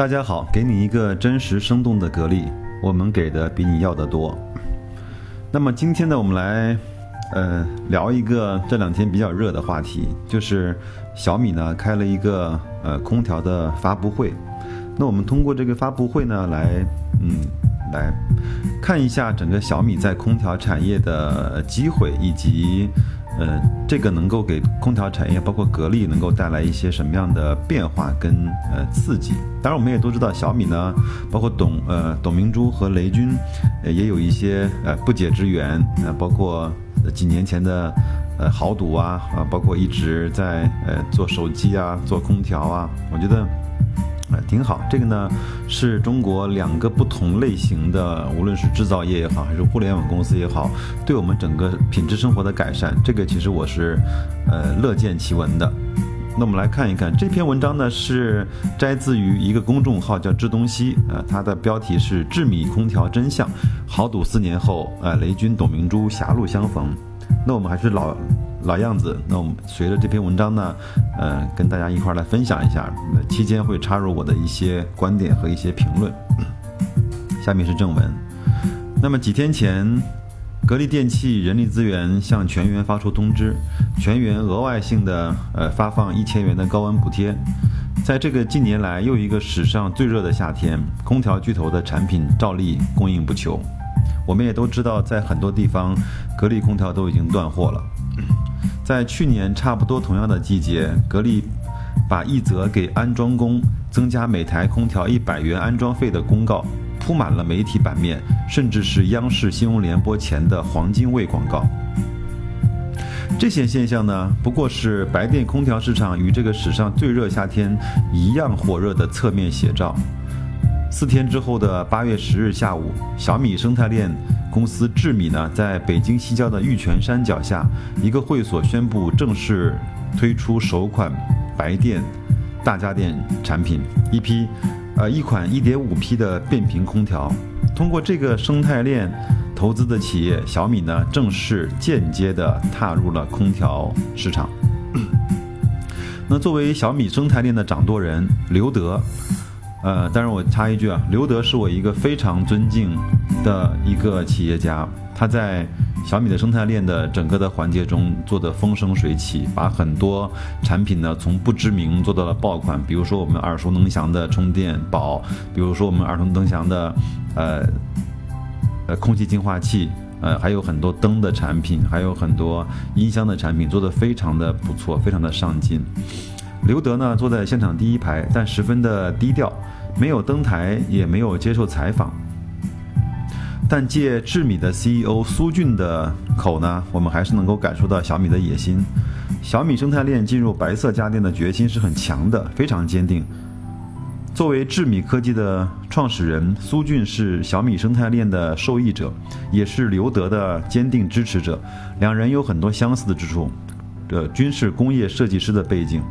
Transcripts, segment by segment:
大家好，给你一个真实生动的格力，我们给的比你要的多。那么今天呢，我们来呃聊一个这两天比较热的话题，就是小米呢开了一个呃空调的发布会。那我们通过这个发布会呢，来嗯来看一下整个小米在空调产业的机会以及。呃，这个能够给空调产业，包括格力，能够带来一些什么样的变化跟呃刺激？当然，我们也都知道，小米呢，包括董呃董明珠和雷军，也有一些呃不解之缘呃，包括几年前的呃豪赌啊啊，包括一直在呃做手机啊，做空调啊，我觉得。啊，挺好。这个呢，是中国两个不同类型的，无论是制造业也好，还是互联网公司也好，对我们整个品质生活的改善，这个其实我是，呃，乐见其闻的。那我们来看一看这篇文章呢，是摘自于一个公众号叫“智东西”，啊，它的标题是“智米空调真相”，豪赌四年后，呃，雷军、董明珠狭路相逢。那我们还是老。老样子，那我们随着这篇文章呢，呃，跟大家一块来分享一下。期间会插入我的一些观点和一些评论。下面是正文。那么几天前，格力电器人力资源向全员发出通知，全员额外性的呃发放一千元的高温补贴。在这个近年来又一个史上最热的夏天，空调巨头的产品照例供应不求。我们也都知道，在很多地方，格力空调都已经断货了。在去年差不多同样的季节，格力把一则给安装工增加每台空调一百元安装费的公告铺满了媒体版面，甚至是央视新闻联播前的黄金位广告。这些现象呢，不过是白电空调市场与这个史上最热夏天一样火热的侧面写照。四天之后的八月十日下午，小米生态链。公司智米呢，在北京西郊的玉泉山脚下一个会所宣布正式推出首款白电大家电产品，一批呃一款一点五匹的变频空调。通过这个生态链投资的企业小米呢，正式间接的踏入了空调市场。那作为小米生态链的掌舵人刘德。呃，但是我插一句啊，刘德是我一个非常尊敬的一个企业家，他在小米的生态链的整个的环节中做的风生水起，把很多产品呢从不知名做到了爆款，比如说我们耳熟能详的充电宝，比如说我们耳熟能详的呃呃空气净化器，呃还有很多灯的产品，还有很多音箱的产品，做的非常的不错，非常的上进。刘德呢坐在现场第一排，但十分的低调。没有登台，也没有接受采访，但借智米的 CEO 苏俊的口呢，我们还是能够感受到小米的野心。小米生态链进入白色家电的决心是很强的，非常坚定。作为智米科技的创始人，苏俊是小米生态链的受益者，也是刘德的坚定支持者。两人有很多相似的之处，呃，军事工业设计师的背景，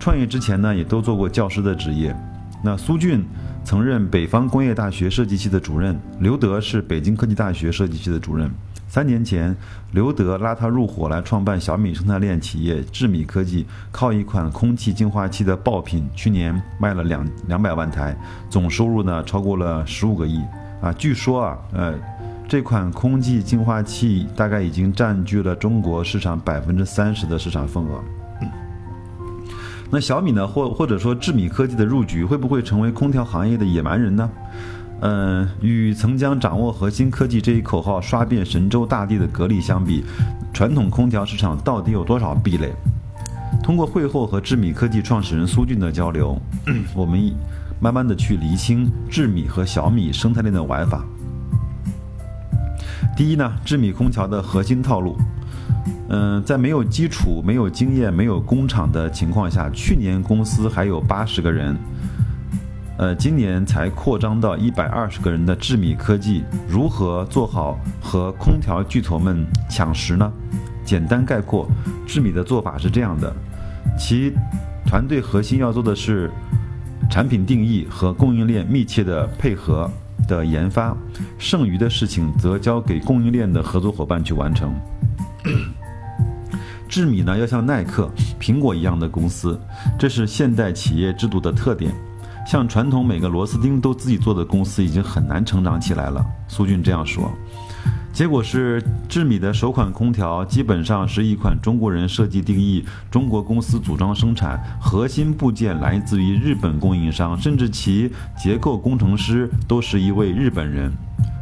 创业之前呢，也都做过教师的职业。那苏俊曾任北方工业大学设计系的主任，刘德是北京科技大学设计系的主任。三年前，刘德拉他入伙来创办小米生态链企业智米科技，靠一款空气净化器的爆品，去年卖了两两百万台，总收入呢超过了十五个亿。啊，据说啊，呃，这款空气净化器大概已经占据了中国市场百分之三十的市场份额。那小米呢，或或者说智米科技的入局，会不会成为空调行业的野蛮人呢？嗯，与曾将掌握核心科技这一口号刷遍神州大地的格力相比，传统空调市场到底有多少壁垒？通过会后和智米科技创始人苏俊的交流，我们慢慢的去厘清智米和小米生态链的玩法。第一呢，智米空调的核心套路。嗯，在没有基础、没有经验、没有工厂的情况下，去年公司还有八十个人，呃，今年才扩张到一百二十个人的智米科技，如何做好和空调巨头们抢食呢？简单概括，智米的做法是这样的：其团队核心要做的是产品定义和供应链密切的配合的研发，剩余的事情则交给供应链的合作伙伴去完成。智米呢，要像耐克、苹果一样的公司，这是现代企业制度的特点。像传统每个螺丝钉都自己做的公司已经很难成长起来了。苏俊这样说。结果是智米的首款空调基本上是一款中国人设计定义，中国公司组装生产，核心部件来自于日本供应商，甚至其结构工程师都是一位日本人。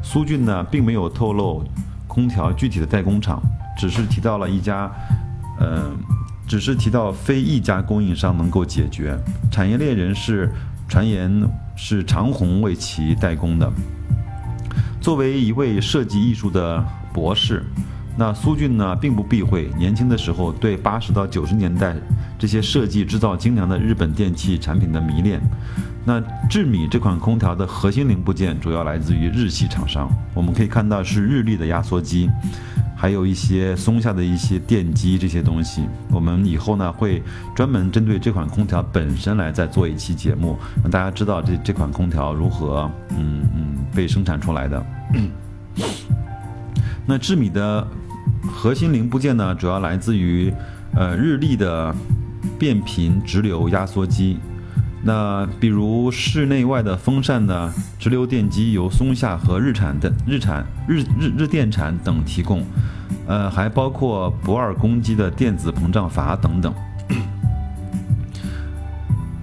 苏俊呢，并没有透露空调具体的代工厂，只是提到了一家，嗯，只是提到非一家供应商能够解决。产业链人士传言是长虹为其代工的。作为一位设计艺术的博士，那苏俊呢并不避讳年轻的时候对八十到九十年代这些设计制造精良的日本电器产品的迷恋。那智米这款空调的核心零部件主要来自于日系厂商，我们可以看到是日立的压缩机。还有一些松下的一些电机这些东西，我们以后呢会专门针对这款空调本身来再做一期节目，让大家知道这这款空调如何嗯嗯被生产出来的。那智米的核心零部件呢，主要来自于呃日立的变频直流压缩机。那比如室内外的风扇呢，直流电机由松下和日产的日产日日日电产等提供，呃，还包括不二公机的电子膨胀阀等等。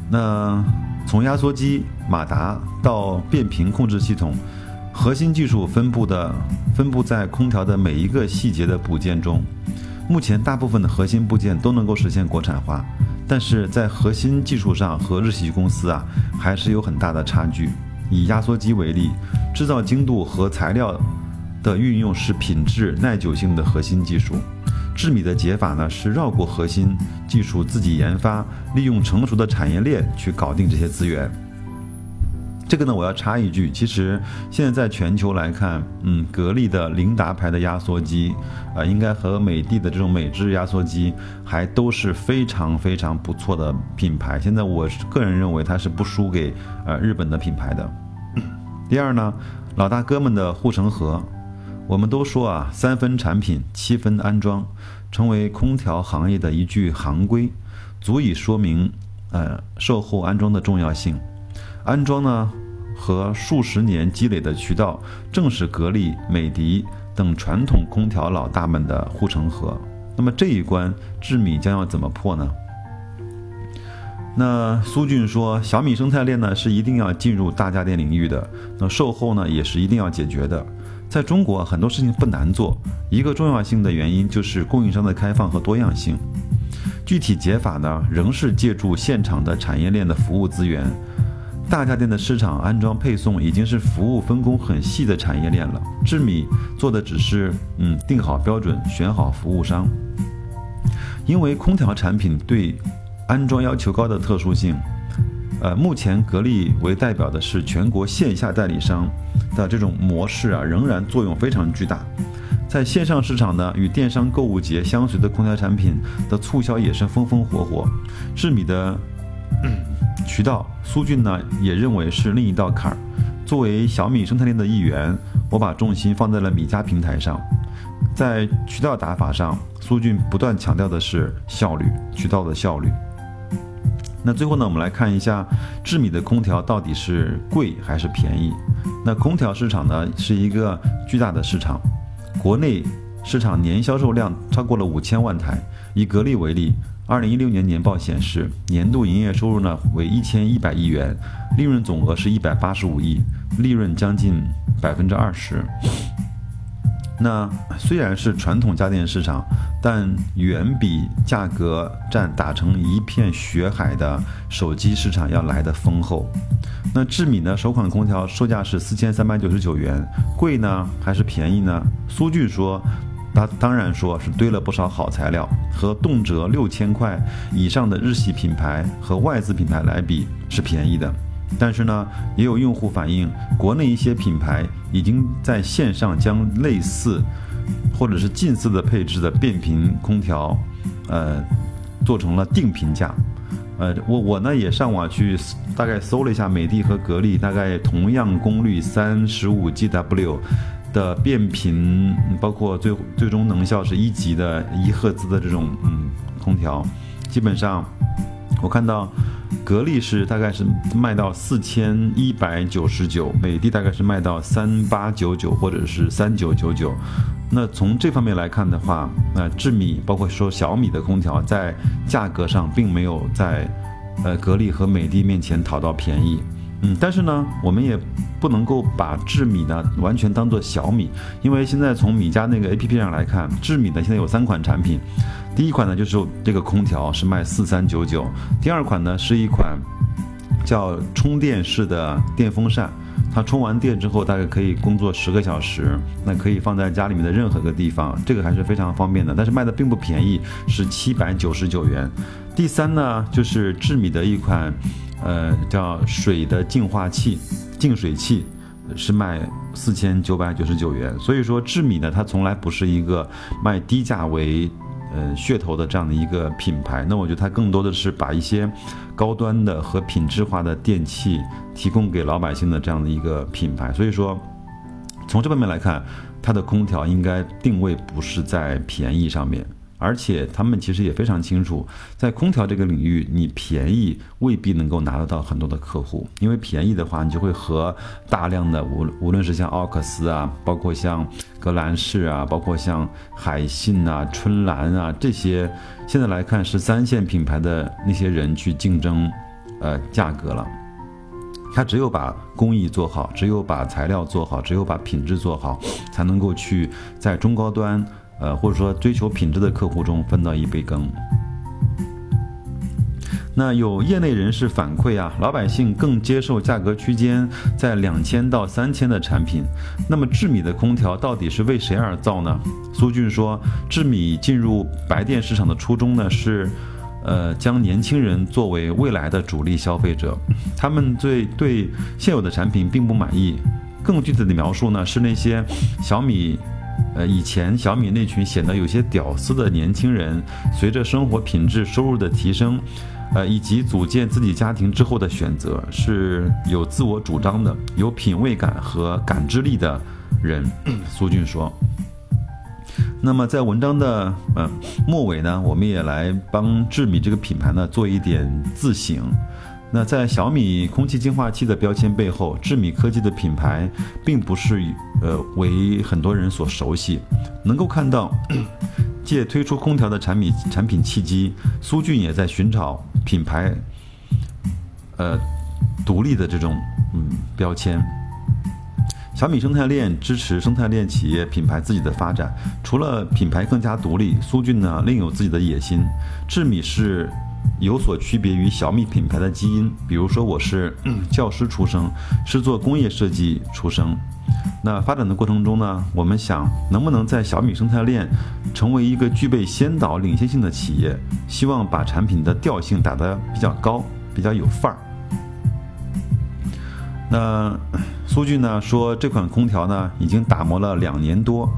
那从压缩机、马达到变频控制系统，核心技术分布的分布在空调的每一个细节的部件中。目前大部分的核心部件都能够实现国产化。但是在核心技术上和日系公司啊还是有很大的差距。以压缩机为例，制造精度和材料的运用是品质耐久性的核心技术。智米的解法呢是绕过核心技术自己研发，利用成熟的产业链去搞定这些资源。这个呢，我要插一句，其实现在在全球来看，嗯，格力的琳达牌的压缩机，啊，应该和美的的这种美制压缩机还都是非常非常不错的品牌。现在我个人认为它是不输给呃日本的品牌的。第二呢，老大哥们的护城河，我们都说啊，三分产品，七分安装，成为空调行业的一句行规，足以说明呃售后安装的重要性。安装呢，和数十年积累的渠道，正是格力、美的等传统空调老大们的护城河。那么这一关，智米将要怎么破呢？那苏俊说，小米生态链呢是一定要进入大家电领域的，那售后呢也是一定要解决的。在中国，很多事情不难做，一个重要性的原因就是供应商的开放和多样性。具体解法呢，仍是借助现场的产业链的服务资源。大家电的市场安装配送已经是服务分工很细的产业链了。智米做的只是嗯定好标准，选好服务商。因为空调产品对安装要求高的特殊性，呃，目前格力为代表的是全国线下代理商的这种模式啊，仍然作用非常巨大。在线上市场呢，与电商购物节相随的空调产品的促销也是风风火火。智米的。渠道，苏俊呢也认为是另一道坎儿。作为小米生态链的一员，我把重心放在了米家平台上。在渠道打法上，苏俊不断强调的是效率，渠道的效率。那最后呢，我们来看一下智米的空调到底是贵还是便宜？那空调市场呢是一个巨大的市场，国内市场年销售量超过了五千万台。以格力为例。二零一六年年报显示，年度营业收入呢为一千一百亿元，利润总额是一百八十五亿，利润将近百分之二十。那虽然是传统家电市场，但远比价格战打成一片血海的手机市场要来的丰厚。那智米呢，首款空调售价是四千三百九十九元，贵呢还是便宜呢？苏俊说。他当然说是堆了不少好材料，和动辄六千块以上的日系品牌和外资品牌来比是便宜的。但是呢，也有用户反映，国内一些品牌已经在线上将类似或者是近似的配置的变频空调，呃，做成了定频价。呃，我我呢也上网去大概搜了一下美的和格力，大概同样功率三十五 GW。的变频，包括最最终能效是一级的一赫兹的这种嗯空调，基本上我看到格力是大概是卖到四千一百九十九，美的大概是卖到三八九九或者是三九九九。那从这方面来看的话，那智米包括说小米的空调在价格上并没有在呃格力和美的面前讨到便宜。嗯，但是呢，我们也不能够把智米呢完全当做小米，因为现在从米家那个 A P P 上来看，智米呢现在有三款产品，第一款呢就是这个空调是卖四三九九，第二款呢是一款叫充电式的电风扇，它充完电之后大概可以工作十个小时，那可以放在家里面的任何一个地方，这个还是非常方便的，但是卖的并不便宜，是七百九十九元。第三呢就是智米的一款。呃，叫水的净化器、净水器，是卖四千九百九十九元。所以说，智米呢，它从来不是一个卖低价为呃噱头的这样的一个品牌。那我觉得它更多的是把一些高端的和品质化的电器提供给老百姓的这样的一个品牌。所以说，从这方面来看，它的空调应该定位不是在便宜上面。而且他们其实也非常清楚，在空调这个领域，你便宜未必能够拿得到很多的客户，因为便宜的话，你就会和大量的无无论是像奥克斯啊，包括像格兰仕啊，包括像海信啊、春兰啊这些，现在来看是三线品牌的那些人去竞争，呃，价格了。他只有把工艺做好，只有把材料做好，只有把品质做好，才能够去在中高端。呃，或者说追求品质的客户中分到一杯羹。那有业内人士反馈啊，老百姓更接受价格区间在两千到三千的产品。那么智米的空调到底是为谁而造呢？苏俊说，智米进入白电市场的初衷呢是，呃，将年轻人作为未来的主力消费者。他们对对现有的产品并不满意。更具体的描述呢是那些小米。呃，以前小米那群显得有些屌丝的年轻人，随着生活品质、收入的提升，呃，以及组建自己家庭之后的选择，是有自我主张的、有品味感和感知力的人。苏俊说。那么在文章的呃末尾呢，我们也来帮智米这个品牌呢做一点自省。那在小米空气净化器的标签背后，智米科技的品牌并不是呃为很多人所熟悉。能够看到，借推出空调的产品产品契机，苏俊也在寻找品牌呃独立的这种嗯标签。小米生态链支持生态链企业品牌自己的发展，除了品牌更加独立，苏俊呢另有自己的野心。智米是。有所区别于小米品牌的基因，比如说我是教师出生，是做工业设计出生。那发展的过程中呢，我们想能不能在小米生态链成为一个具备先导领先性的企业，希望把产品的调性打得比较高，比较有范儿。那苏俊呢说，这款空调呢已经打磨了两年多。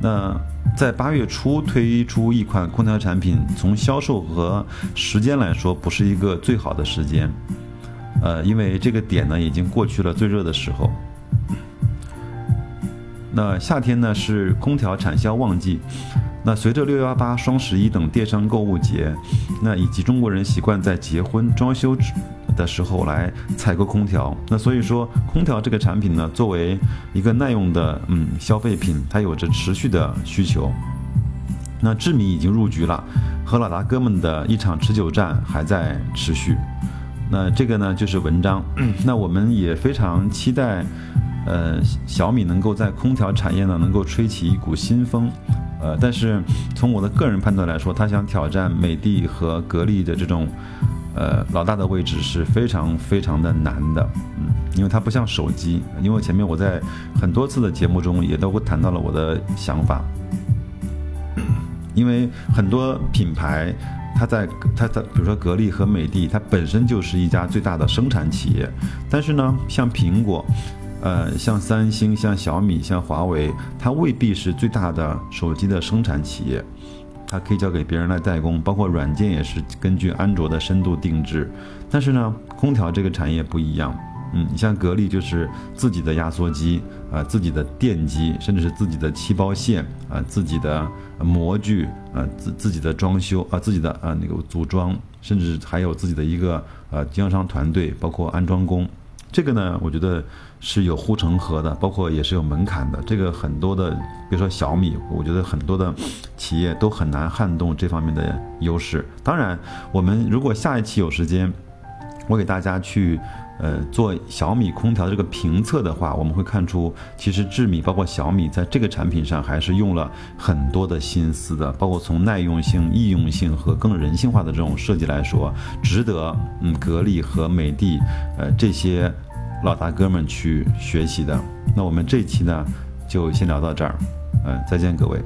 那在八月初推出一款空调产品，从销售和时间来说，不是一个最好的时间。呃，因为这个点呢，已经过去了最热的时候。那夏天呢是空调产销旺季，那随着六幺八、双十一等电商购物节，那以及中国人习惯在结婚装修。的时候来采购空调，那所以说空调这个产品呢，作为一个耐用的嗯消费品，它有着持续的需求。那智米已经入局了，和老大哥们的一场持久战还在持续。那这个呢就是文章，那我们也非常期待，呃小米能够在空调产业呢能够吹起一股新风，呃但是从我的个人判断来说，他想挑战美的和格力的这种。呃，老大的位置是非常非常的难的，嗯，因为它不像手机，因为前面我在很多次的节目中也都会谈到了我的想法，因为很多品牌，它在它在比如说格力和美的，它本身就是一家最大的生产企业，但是呢，像苹果，呃，像三星、像小米、像华为，它未必是最大的手机的生产企业。它可以交给别人来代工，包括软件也是根据安卓的深度定制。但是呢，空调这个产业不一样，嗯，你像格力就是自己的压缩机啊，自己的电机，甚至是自己的漆包线啊，自己的模具啊，自自己的装修啊，自己的啊那个组装，甚至还有自己的一个呃经销商团队，包括安装工。这个呢，我觉得是有护城河的，包括也是有门槛的。这个很多的，比如说小米，我觉得很多的企业都很难撼动这方面的优势。当然，我们如果下一期有时间，我给大家去呃做小米空调这个评测的话，我们会看出，其实智米包括小米在这个产品上还是用了很多的心思的，包括从耐用性、易用性和更人性化的这种设计来说，值得嗯格力和美的呃这些老大哥们去学习的。那我们这期呢就先聊到这儿，嗯，再见各位。